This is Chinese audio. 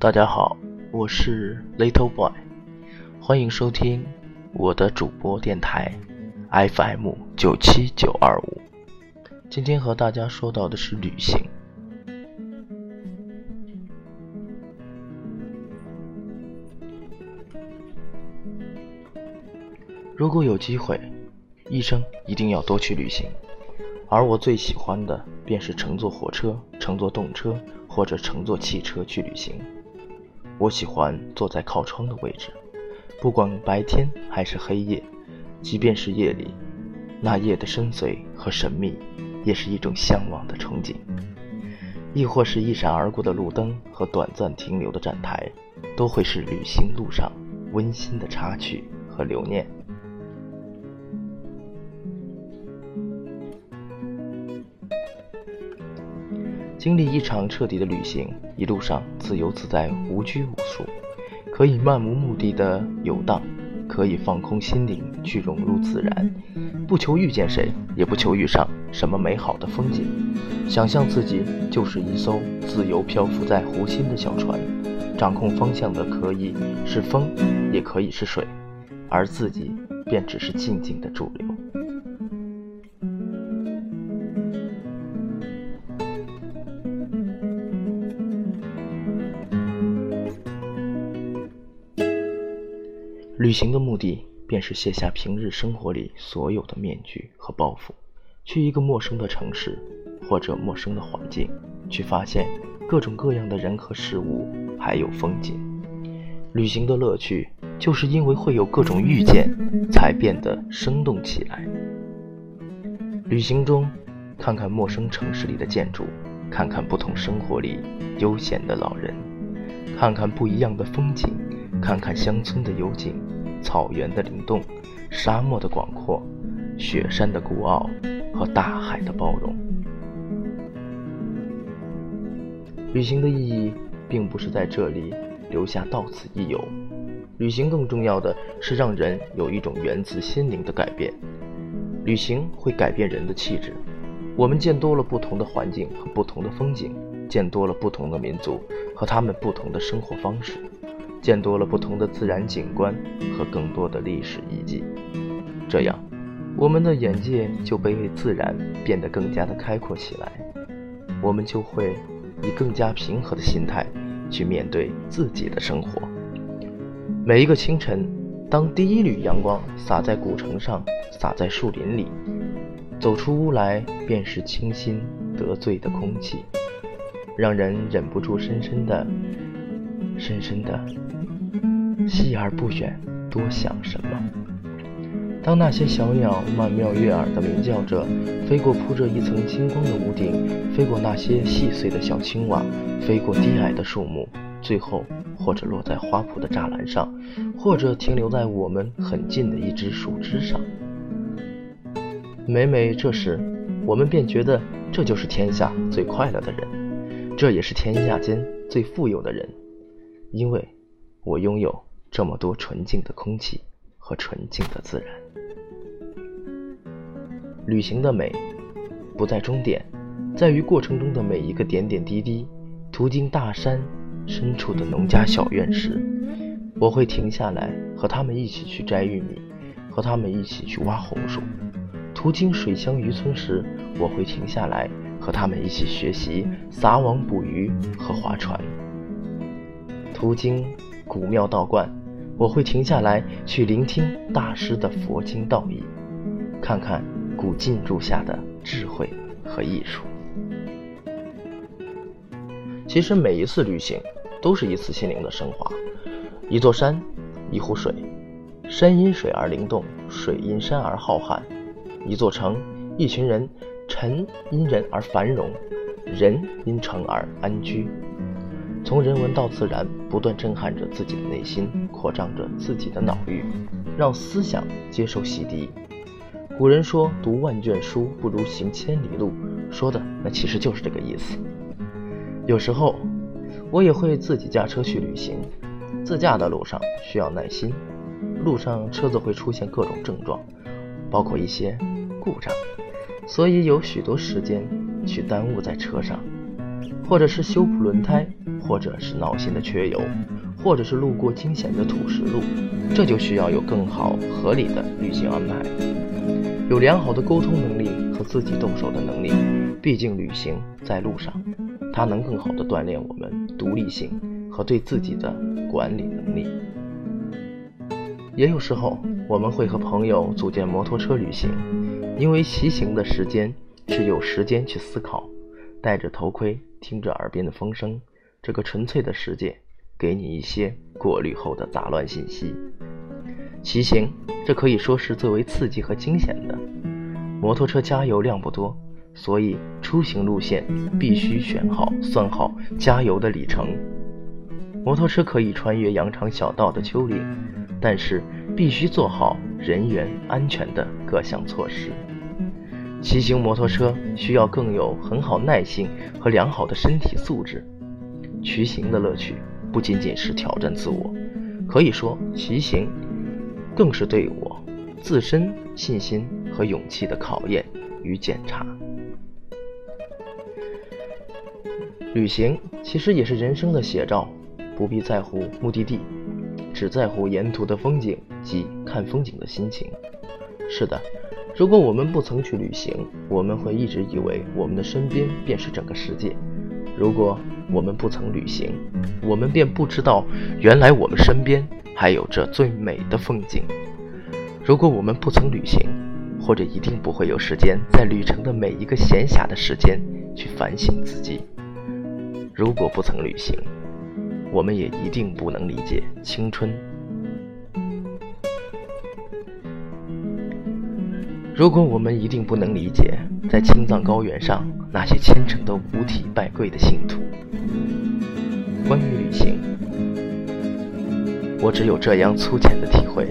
大家好，我是 Little Boy，欢迎收听我的主播电台 FM 九七九二五。今天和大家说到的是旅行。如果有机会，一生一定要多去旅行。而我最喜欢的便是乘坐火车、乘坐动车或者乘坐汽车去旅行。我喜欢坐在靠窗的位置，不管白天还是黑夜，即便是夜里，那夜的深邃和神秘，也是一种向往的憧憬。亦或是一闪而过的路灯和短暂停留的站台，都会是旅行路上温馨的插曲和留念。经历一场彻底的旅行，一路上自由自在、无拘无束，可以漫无目的的游荡，可以放空心灵去融入自然，不求遇见谁，也不求遇上什么美好的风景，想象自己就是一艘自由漂浮在湖心的小船，掌控方向的可以是风，也可以是水，而自己便只是静静的驻留。旅行的目的，便是卸下平日生活里所有的面具和包袱，去一个陌生的城市，或者陌生的环境，去发现各种各样的人和事物，还有风景。旅行的乐趣，就是因为会有各种遇见，才变得生动起来。旅行中，看看陌生城市里的建筑，看看不同生活里悠闲的老人，看看不一样的风景，看看乡村的幽静。草原的灵动，沙漠的广阔，雪山的孤傲和大海的包容。旅行的意义，并不是在这里留下到此一游。旅行更重要的是让人有一种源自心灵的改变。旅行会改变人的气质。我们见多了不同的环境和不同的风景，见多了不同的民族和他们不同的生活方式。见多了不同的自然景观和更多的历史遗迹，这样，我们的眼界就被自然变得更加的开阔起来。我们就会以更加平和的心态去面对自己的生活。每一个清晨，当第一缕阳光洒在古城上，洒在树林里，走出屋来便是清新得醉的空气，让人忍不住深深的、深深的。细而不远，多想什么？当那些小鸟曼妙悦耳的鸣叫着，飞过铺着一层金光的屋顶，飞过那些细碎的小青蛙，飞过低矮的树木，最后或者落在花圃的栅栏上，或者停留在我们很近的一只树枝上。每每这时，我们便觉得这就是天下最快乐的人，这也是天下间最富有的人，因为我拥有。这么多纯净的空气和纯净的自然，旅行的美不在终点，在于过程中的每一个点点滴滴。途经大山深处的农家小院时，我会停下来和他们一起去摘玉米，和他们一起去挖红薯；途经水乡渔村时，我会停下来和他们一起学习撒网捕鱼和划船；途经古庙道观。我会停下来去聆听大师的佛经道义，看看古建筑下的智慧和艺术。其实每一次旅行都是一次心灵的升华。一座山，一湖水，山因水而灵动，水因山而浩瀚；一座城，一群人，城因人而繁荣，人因城而安居。从人文到自然，不断震撼着自己的内心，扩张着自己的脑域，让思想接受洗涤。古人说：“读万卷书，不如行千里路。”说的那其实就是这个意思。有时候，我也会自己驾车去旅行。自驾的路上需要耐心，路上车子会出现各种症状，包括一些故障。所以有许多时间去耽误在车上，或者是修补轮胎，或者是闹心的缺油，或者是路过惊险的土石路，这就需要有更好合理的旅行安排，有良好的沟通能力和自己动手的能力。毕竟旅行在路上，它能更好的锻炼我们独立性和对自己的管理能力。也有时候我们会和朋友组建摩托车旅行。因为骑行的时间是有时间去思考，戴着头盔，听着耳边的风声，这个纯粹的世界给你一些过滤后的杂乱信息。骑行，这可以说是最为刺激和惊险的。摩托车加油量不多，所以出行路线必须选好、算好加油的里程。摩托车可以穿越羊肠小道的丘陵，但是必须做好。人员安全的各项措施。骑行摩托车需要更有很好耐性和良好的身体素质。骑行的乐趣不仅仅是挑战自我，可以说骑行更是对我自身信心和勇气的考验与检查。旅行其实也是人生的写照，不必在乎目的地。只在乎沿途的风景及看风景的心情。是的，如果我们不曾去旅行，我们会一直以为我们的身边便是整个世界。如果我们不曾旅行，我们便不知道原来我们身边还有着最美的风景。如果我们不曾旅行，或者一定不会有时间在旅程的每一个闲暇的时间去反省自己。如果不曾旅行，我们也一定不能理解青春。如果我们一定不能理解在青藏高原上那些虔诚的五体拜跪的信徒。关于旅行，我只有这样粗浅的体会。